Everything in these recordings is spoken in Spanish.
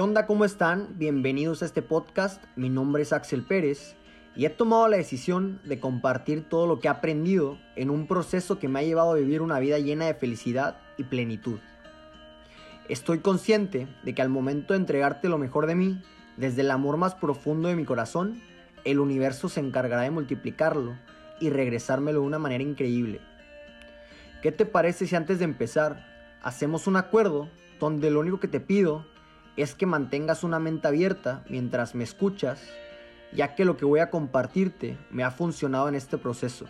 ¿Qué onda? ¿Cómo están? Bienvenidos a este podcast. Mi nombre es Axel Pérez y he tomado la decisión de compartir todo lo que he aprendido en un proceso que me ha llevado a vivir una vida llena de felicidad y plenitud. Estoy consciente de que al momento de entregarte lo mejor de mí, desde el amor más profundo de mi corazón, el universo se encargará de multiplicarlo y regresármelo de una manera increíble. ¿Qué te parece si antes de empezar hacemos un acuerdo donde lo único que te pido es que mantengas una mente abierta mientras me escuchas, ya que lo que voy a compartirte me ha funcionado en este proceso.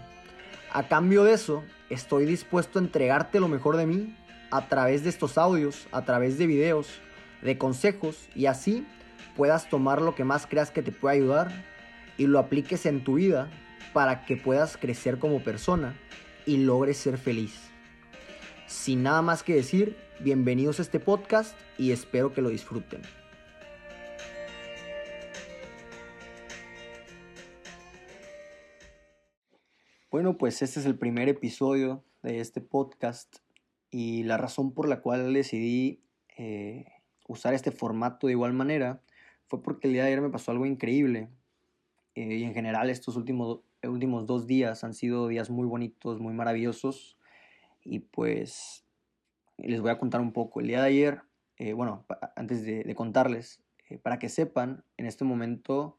A cambio de eso, estoy dispuesto a entregarte lo mejor de mí a través de estos audios, a través de videos, de consejos y así puedas tomar lo que más creas que te pueda ayudar y lo apliques en tu vida para que puedas crecer como persona y logres ser feliz. Sin nada más que decir, bienvenidos a este podcast y espero que lo disfruten. Bueno, pues este es el primer episodio de este podcast y la razón por la cual decidí eh, usar este formato de igual manera fue porque el día de ayer me pasó algo increíble eh, y en general estos últimos, últimos dos días han sido días muy bonitos, muy maravillosos y pues les voy a contar un poco. El día de ayer, eh, bueno, antes de, contarles, eh, para que sepan, en este momento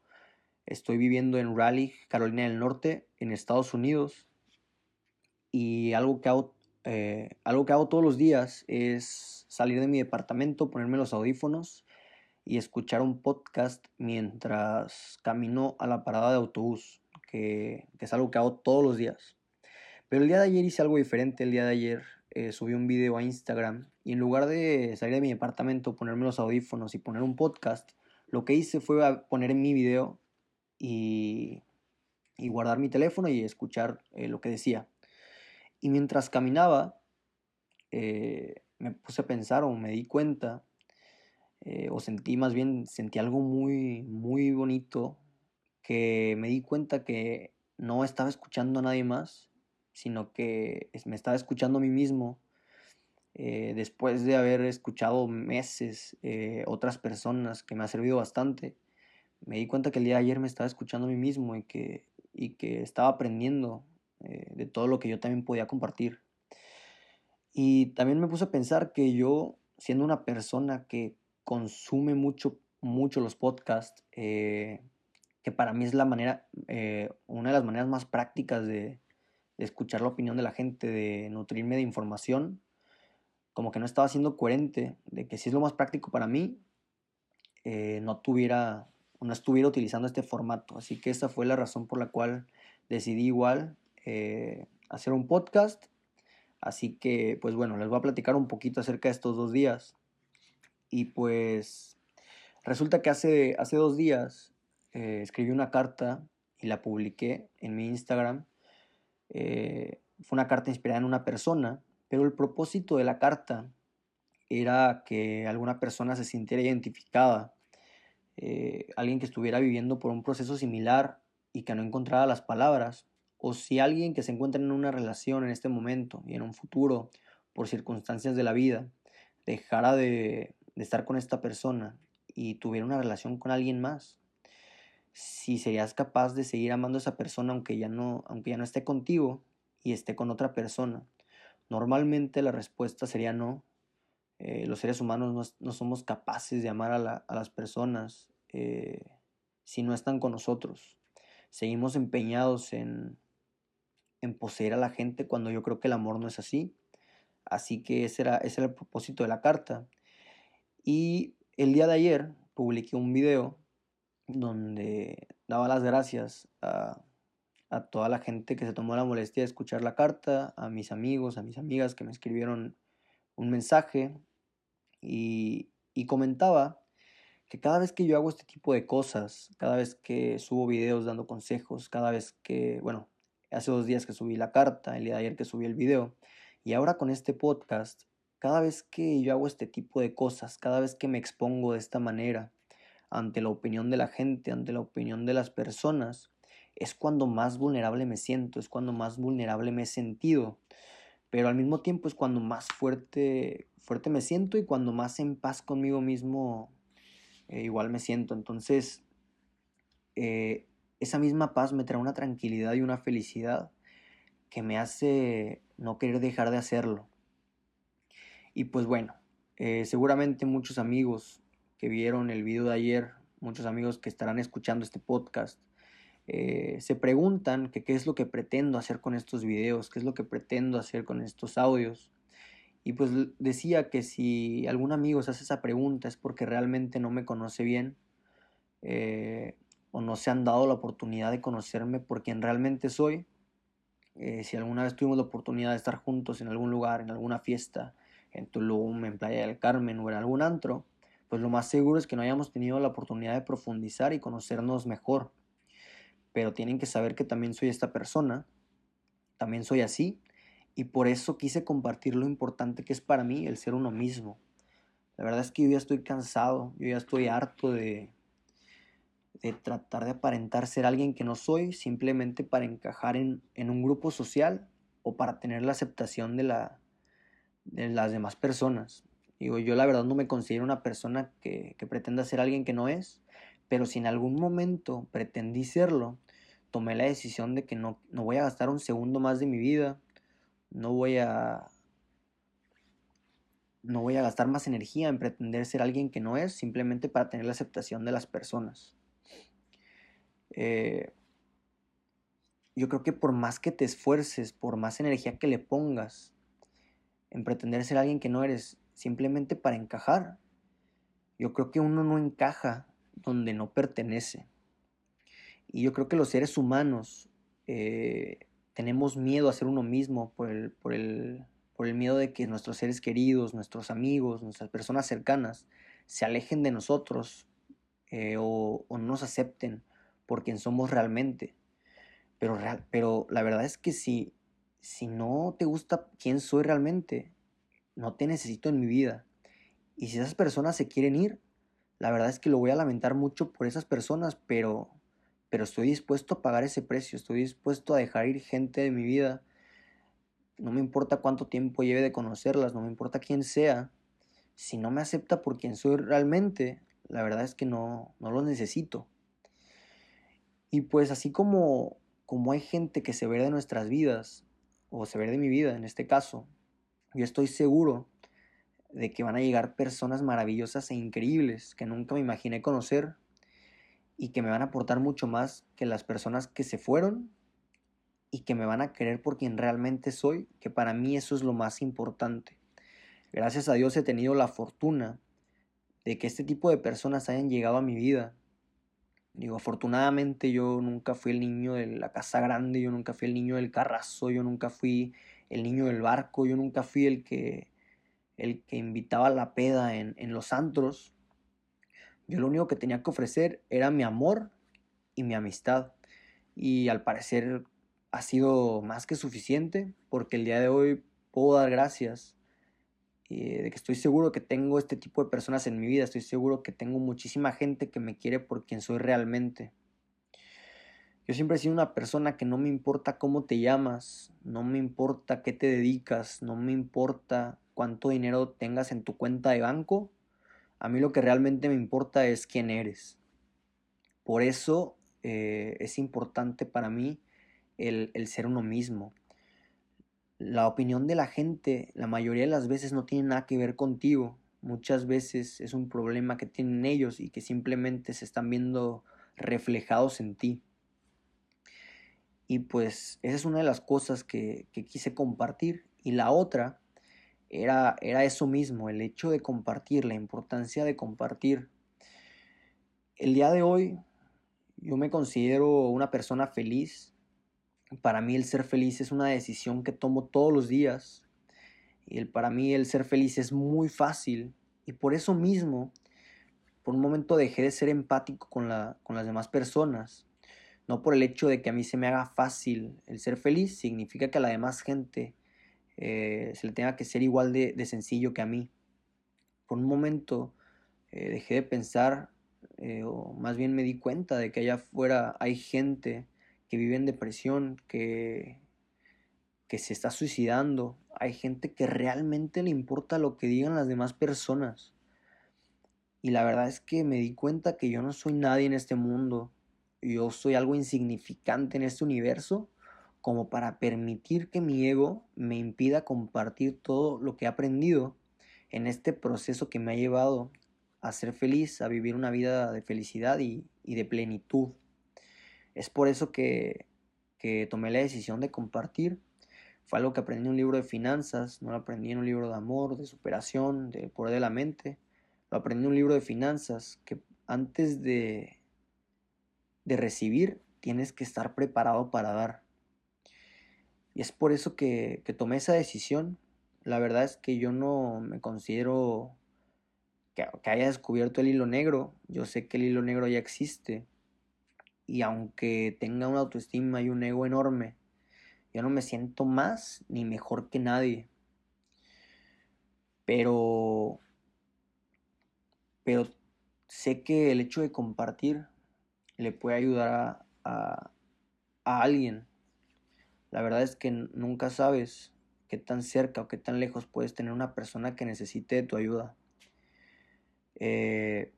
estoy viviendo en Raleigh, Carolina del Norte, en Estados Unidos. Y algo que hago, eh, algo que hago todos los días es salir de mi departamento, ponerme los audífonos y escuchar un podcast mientras camino a la parada de autobús, que, que es algo que hago todos los días. Pero el día de ayer hice algo diferente. El día de ayer eh, subí un video a Instagram y en lugar de salir de mi departamento, ponerme los audífonos y poner un podcast, lo que hice fue poner mi video y, y guardar mi teléfono y escuchar eh, lo que decía. Y mientras caminaba, eh, me puse a pensar o me di cuenta, o sentí más bien, sentí algo muy, muy bonito, que me di cuenta que no estaba escuchando a nadie más, sino que me estaba escuchando a mí mismo. Eh, después de haber escuchado meses eh, otras personas que me ha servido bastante, me di cuenta que el día de ayer me estaba escuchando a mí mismo y que, y que estaba aprendiendo eh, de todo lo que yo también podía compartir. Y también me puse a pensar que yo, siendo una persona que consume mucho, mucho los podcasts, que para mí es la manera, una de las maneras más prácticas de, escuchar la opinión de la gente, de nutrirme de información, como que no estaba siendo coherente, de que si es lo más práctico para mí, eh, no tuviera, no estuviera utilizando este formato. Así que esa fue la razón por la cual decidí igual eh, hacer un podcast. Así que, pues bueno, les voy a platicar un poquito acerca de estos dos días. Y pues resulta que hace, hace dos días eh, escribí una carta y la publiqué en mi Instagram eh, fue una carta inspirada en una persona, pero el propósito de la carta era que alguna persona se sintiera identificada, eh, alguien que estuviera viviendo por un proceso similar y que no encontrara las palabras, o si alguien que se encuentra en una relación en este momento y en un futuro, por circunstancias de la vida, dejara de, de estar con esta persona y tuviera una relación con alguien más, si serías capaz de seguir amando a esa persona aunque ya no, aunque ya no esté contigo y esté con otra persona. Normalmente la respuesta sería no. Eh, los seres humanos no, somos capaces de amar a, las personas eh, si no están con nosotros. Seguimos empeñados en, en poseer a la gente cuando yo creo que el amor no es así. Así que ese era, ese era el propósito de la carta. Y el día de ayer publiqué un video donde daba las gracias a, toda la gente que se tomó la molestia de escuchar la carta, a mis amigos, a mis amigas que me escribieron un mensaje y, y comentaba que cada vez que yo hago este tipo de cosas, cada vez que subo videos dando consejos, cada vez que, bueno, hace dos días que subí la carta, el día de ayer que subí el video, y ahora con este podcast, cada vez que yo hago este tipo de cosas, cada vez que me expongo de esta manera, ante la opinión de la gente, ante la opinión de las personas, es cuando más vulnerable me siento, es cuando más vulnerable me he sentido, pero al mismo tiempo es cuando más fuerte, fuerte me siento y cuando más en paz conmigo mismo eh, igual me siento. Entonces, eh, esa misma paz me trae una tranquilidad y una felicidad que me hace no querer dejar de hacerlo. Y pues bueno, eh, seguramente muchos amigos que vieron el video de ayer, muchos amigos que estarán escuchando este podcast, se preguntan qué es lo que pretendo hacer con estos videos, qué es lo que pretendo hacer con estos audios. Y pues decía que si algún amigo se hace esa pregunta es porque realmente no me conoce bien eh, o no se han dado la oportunidad de conocerme por quien realmente soy. Eh, si alguna vez tuvimos la oportunidad de estar juntos en algún lugar, en alguna fiesta, en Tulum, en Playa del Carmen o en algún antro, pues lo más seguro es que no hayamos tenido la oportunidad de profundizar y conocernos mejor. Pero tienen que saber que también soy esta persona, también soy así y por eso quise compartir lo importante que es para mí el ser uno mismo. La verdad es que yo ya estoy cansado, yo ya estoy harto de, de tratar de aparentar ser alguien que no soy simplemente para encajar en, un grupo social o para tener la aceptación de, la, de las demás personas. Digo, yo la verdad no me considero una persona que, pretenda ser alguien que no es, pero si en algún momento pretendí serlo, tomé la decisión de que no, no voy a gastar un segundo más de mi vida no voy a no voy a gastar más energía en pretender ser alguien que no es simplemente para tener la aceptación de las personas. Eh, yo creo que por más que te esfuerces, por más energía que le pongas en pretender ser alguien que no eres, simplemente para encajar, yo creo que uno no encaja donde no pertenece. Y yo creo que los seres humanos eh, tenemos miedo a ser uno mismo por el, por el, por el miedo de que nuestros seres queridos, nuestros amigos, nuestras personas cercanas se alejen de nosotros eh, o, no nos acepten por quien somos realmente. Pero, real, pero la verdad es que si, si no te gusta quién soy realmente, no te necesito en mi vida. Y si esas personas se quieren ir, la verdad es que lo voy a lamentar mucho por esas personas, pero pero estoy dispuesto a pagar ese precio, estoy dispuesto a dejar ir gente de mi vida. No me importa cuánto tiempo lleve de conocerlas, no me importa quién sea. Si no me acepta por quien soy realmente, la verdad es que no, no lo necesito. Y pues así como, como hay gente que se ve de nuestras vidas, o se ve de mi vida en este caso, yo estoy seguro de que van a llegar personas maravillosas e increíbles que nunca me imaginé conocer y que me van a aportar mucho más que las personas que se fueron y que me van a querer por quien realmente soy, que para mí eso es lo más importante. Gracias a Dios he tenido la fortuna de que este tipo de personas hayan llegado a mi vida. Digo, afortunadamente yo nunca fui el niño de la casa grande, yo nunca fui el niño del carrazo, yo nunca fui el niño del barco, yo nunca fui el que, el que invitaba la peda en, en los antros. Yo lo único que tenía que ofrecer era mi amor y mi amistad. Y al parecer ha sido más que suficiente porque el día de hoy puedo dar gracias eh, de que estoy seguro que tengo este tipo de personas en mi vida, estoy seguro que tengo muchísima gente que me quiere por quien soy realmente. Yo siempre he sido una persona que no me importa cómo te llamas, no me importa qué te dedicas, no me importa cuánto dinero tengas en tu cuenta de banco, a mí lo que realmente me importa es quién eres. Por eso eh, es importante para mí el, ser uno mismo. La opinión de la gente, la mayoría de las veces no tiene nada que ver contigo. Muchas veces es un problema que tienen ellos y que simplemente se están viendo reflejados en ti. Y pues esa es una de las cosas que, que quise compartir. Y la otra era, eso mismo, el hecho de compartir, la importancia de compartir. El día de hoy yo me considero una persona feliz. Para mí el ser feliz es una decisión que tomo todos los días. Y el, para mí el ser feliz es muy fácil. Y por eso mismo, por un momento dejé de ser empático con, la, con las demás personas. No por el hecho de que a mí se me haga fácil el ser feliz, significa que a la demás gente eh, se le tenga que ser igual de, sencillo que a mí. Por un momento eh, dejé de pensar, eh, o más bien me di cuenta de que allá afuera hay gente que vive en depresión, que, que se está suicidando, hay gente que realmente le importa lo que digan las demás personas. Y la verdad es que me di cuenta que yo no soy nadie en este mundo. Yo soy algo insignificante en este universo como para permitir que mi ego me impida compartir todo lo que he aprendido en este proceso que me ha llevado a ser feliz, a vivir una vida de felicidad y, de plenitud. Es por eso que, que tomé la decisión de compartir. Fue algo que aprendí en un libro de finanzas, no lo aprendí en un libro de amor, de superación, de poder de la mente. Lo aprendí en un libro de finanzas que antes de, de recibir tienes que estar preparado para dar. Y es por eso que, tomé esa decisión. La verdad es que yo no me considero que, haya descubierto el hilo negro. Yo sé que el hilo negro ya existe. Y aunque tenga una autoestima y un ego enorme, yo no me siento más ni mejor que nadie. Pero, pero sé que el hecho de compartir le puede ayudar a alguien la verdad es que nunca sabes qué tan cerca o qué tan lejos puedes tener una persona que necesite de tu ayuda. Eh,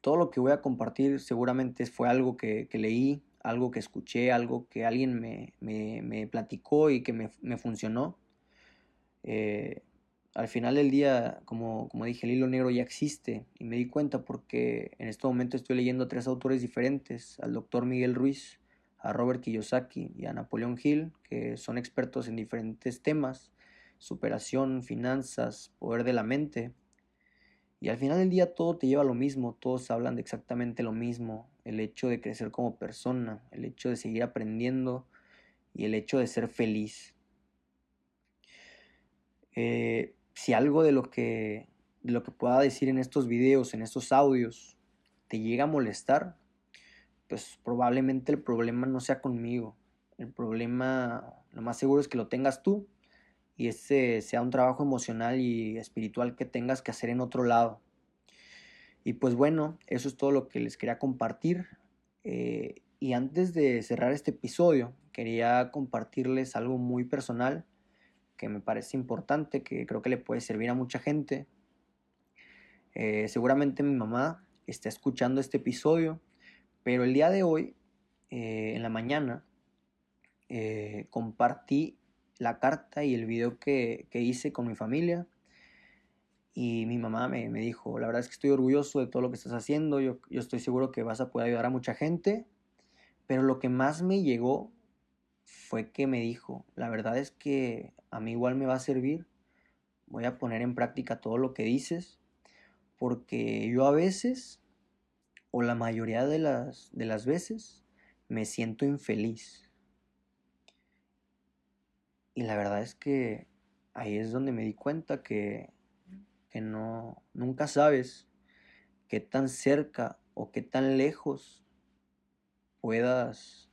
todo lo que voy a compartir seguramente fue algo que, leí, algo que escuché, algo que alguien me, platicó y que me, funcionó. Eh, al final del día, como, como, dije, el hilo negro ya existe y me di cuenta porque en este momento estoy leyendo a tres autores diferentes, al doctor Miguel Ruiz, a Robert Kiyosaki y a Napoleón Hill, que son expertos en diferentes temas, superación, finanzas, poder de la mente. Y al final del día todo te lleva lo mismo, todos hablan de exactamente lo mismo, el hecho de crecer como persona, el hecho de seguir aprendiendo y el hecho de ser feliz. Eh, si algo de lo que de lo que pueda decir en estos videos, en estos audios, te llega a molestar, pues probablemente el problema no sea conmigo. El problema, lo más seguro es que lo tengas tú y ese sea un trabajo emocional y espiritual que tengas que hacer en otro lado. Y pues bueno, eso es todo lo que les quería compartir. Eh, y antes de cerrar este episodio, quería compartirles algo muy personal que me parece importante, que creo que le puede servir a mucha gente. Eh, seguramente mi mamá está escuchando este episodio pero el día de hoy, eh, en la mañana, compartí la carta y el video que, hice con mi familia. Y mi mamá me, dijo, la verdad es que estoy orgulloso de todo lo que estás haciendo, yo, yo estoy seguro que vas a poder ayudar a mucha gente. Pero lo que más me llegó fue que me dijo, la verdad es que a mí igual me va a servir, voy a poner en práctica todo lo que dices, porque yo a veces o la mayoría de las, de las veces me siento infeliz. Y la verdad es que ahí es donde me di cuenta que, que no, nunca sabes qué tan cerca o qué tan lejos puedas,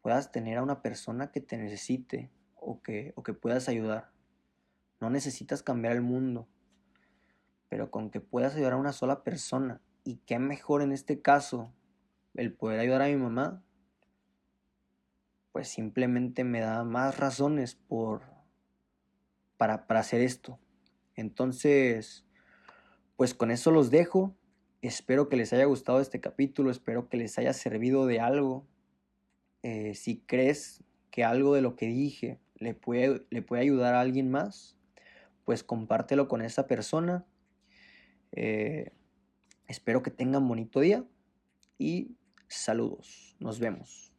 puedas tener a una persona que te necesite o que, o que puedas ayudar. No necesitas cambiar el mundo, pero con que puedas ayudar a una sola persona y qué mejor en este caso el poder ayudar a mi mamá, pues simplemente me da más razones por para, para hacer esto. Entonces, pues con eso los dejo. Espero que les haya gustado este capítulo, espero que les haya servido de algo. Eh, si crees que algo de lo que dije le puede, le puede ayudar a alguien más, pues compártelo con esa persona. Eh, Espero que tengan bonito día y saludos. Nos vemos.